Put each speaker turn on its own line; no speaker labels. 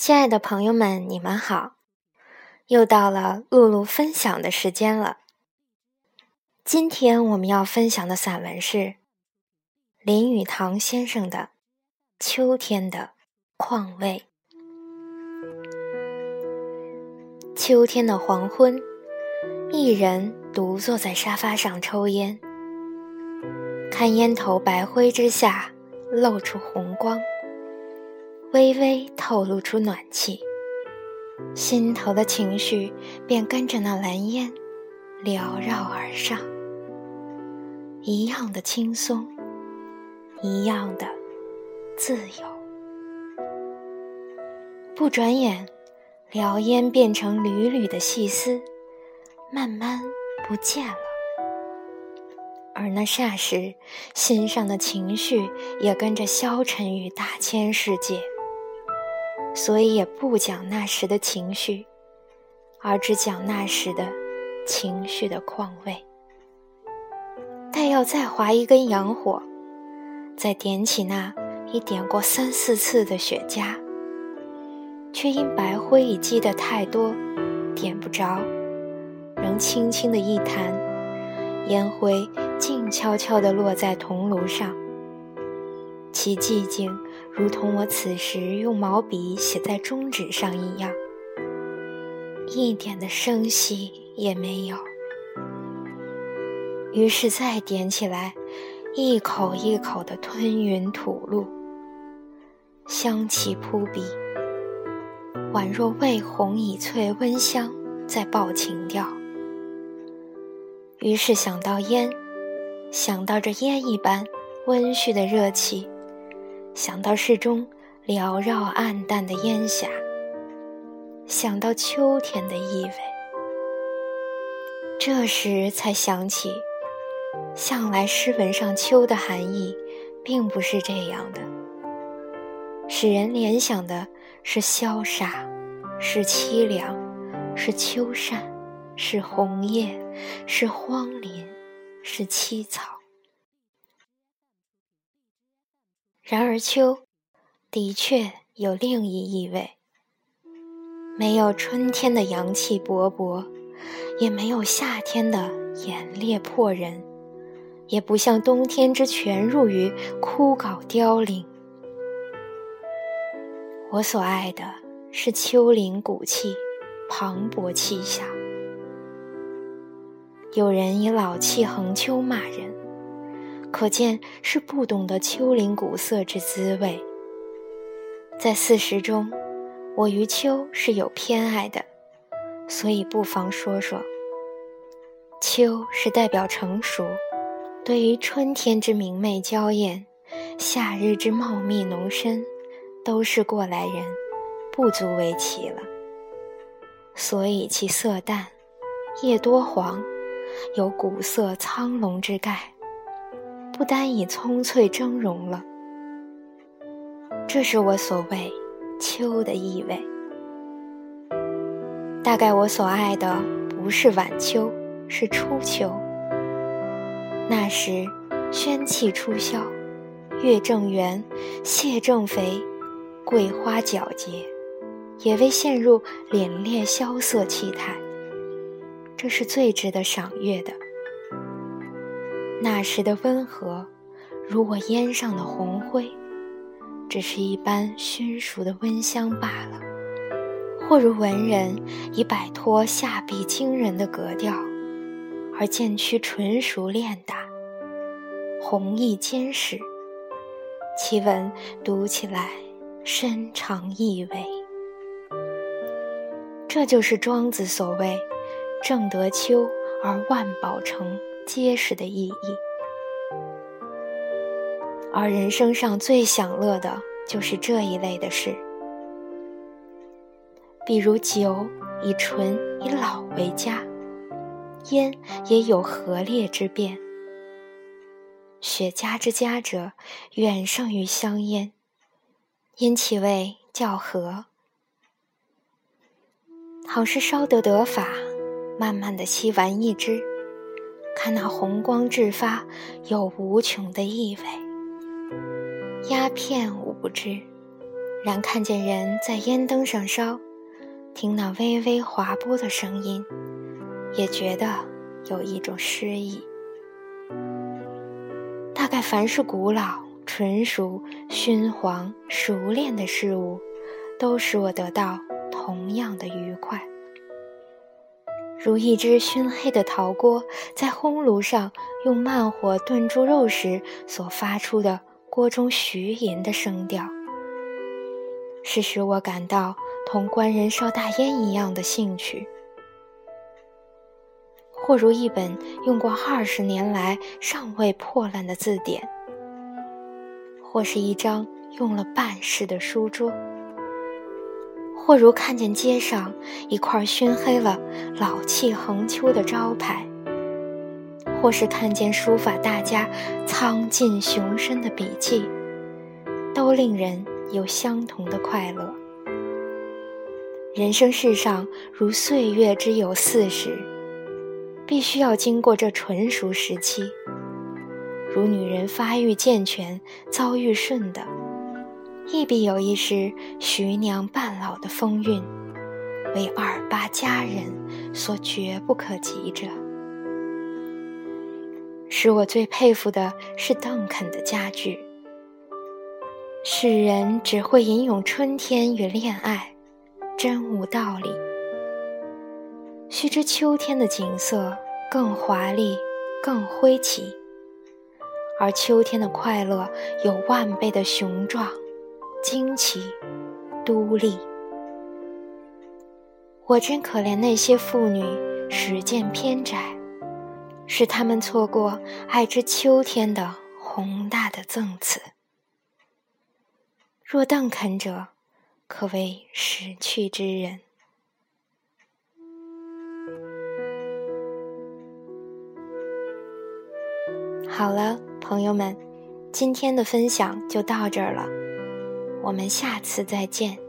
亲爱的朋友们，你们好！又到了露露分享的时间了。今天我们要分享的散文是林语堂先生的《秋天的况味》。秋天的黄昏，一人独坐在沙发上抽烟，看烟头白灰之下露出红光。微微透露出暖气，心头的情绪便跟着那蓝烟缭绕而上，一样的轻松，一样的自由。不转眼，燎烟变成缕缕的细丝，慢慢不见了。而那霎时，心上的情绪也跟着消沉于大千世界。所以也不讲那时的情绪，而只讲那时的情绪的况味。待要再划一根洋火，再点起那已点过三四次的雪茄，却因白灰已积得太多，点不着，仍轻轻的一弹，烟灰静悄悄地落在铜炉上。其寂静，如同我此时用毛笔写在中指上一样，一点的声息也没有。于是再点起来，一口一口的吞云吐露，香气扑鼻，宛若未红已翠温香在报情调。于是想到烟，想到这烟一般温煦的热气。想到室中缭绕暗淡的烟霞，想到秋天的意味，这时才想起，向来诗文上秋的含义，并不是这样的。使人联想的是萧杀，是凄凉，是秋扇，是红叶，是荒林，是凄草。然而秋，的确有另一意味。没有春天的阳气勃勃，也没有夏天的炎烈迫人，也不像冬天之全入于枯槁凋零。我所爱的是丘陵古气，磅礴气象。有人以老气横秋骂人。可见是不懂得秋林古色之滋味。在四时中，我于秋是有偏爱的，所以不妨说说。秋是代表成熟，对于春天之明媚娇艳，夏日之茂密浓深，都是过来人，不足为奇了。所以其色淡，叶多黄，有古色苍龙之概。不单以葱翠峥嵘了，这是我所谓秋的意味。大概我所爱的不是晚秋，是初秋。那时宣气初消，月正圆，蟹正肥，桂花皎洁，也未陷入凛冽萧瑟气态。这是最值得赏月的。那时的温和，如我烟上的红灰，只是一般熏熟的温香罢了；或如文人已摆脱下笔惊人的格调，而渐趋纯熟练达，弘毅坚实，其文读起来深长意味。这就是庄子所谓“正得秋而万宝成”。结实的意义，而人生上最享乐的就是这一类的事，比如酒以醇以老为佳，烟也有和烈之变。雪茄之佳者，远胜于香烟，因其味较和。好是烧得得法，慢慢的吸完一支。看那红光炙发，有无穷的意味。鸦片我不知，然看见人在烟灯上烧，听那微微划拨的声音，也觉得有一种诗意。大概凡是古老、纯熟、熏黄、熟练的事物，都使我得到同样的愉快。如一只熏黑的陶锅在烘炉上用慢火炖猪肉时所发出的锅中徐吟的声调，是使我感到同官人烧大烟一样的兴趣；或如一本用过二十年来尚未破烂的字典；或是一张用了半世的书桌。或如看见街上一块熏黑了、老气横秋的招牌，或是看见书法大家苍劲雄深的笔迹，都令人有相同的快乐。人生世上如岁月之有四十，必须要经过这纯熟时期，如女人发育健全、遭遇顺的。亦必有一时徐娘半老的风韵，为二八佳人所绝不可及者。使我最佩服的是邓肯的家具。世人只会吟咏春天与恋爱，真无道理。须知秋天的景色更华丽，更辉奇，而秋天的快乐有万倍的雄壮。惊奇，独立。我真可怜那些妇女，实见偏窄，使他们错过爱之秋天的宏大的赠词。若邓肯者，可谓识趣之人。好了，朋友们，今天的分享就到这儿了。我们下次再见。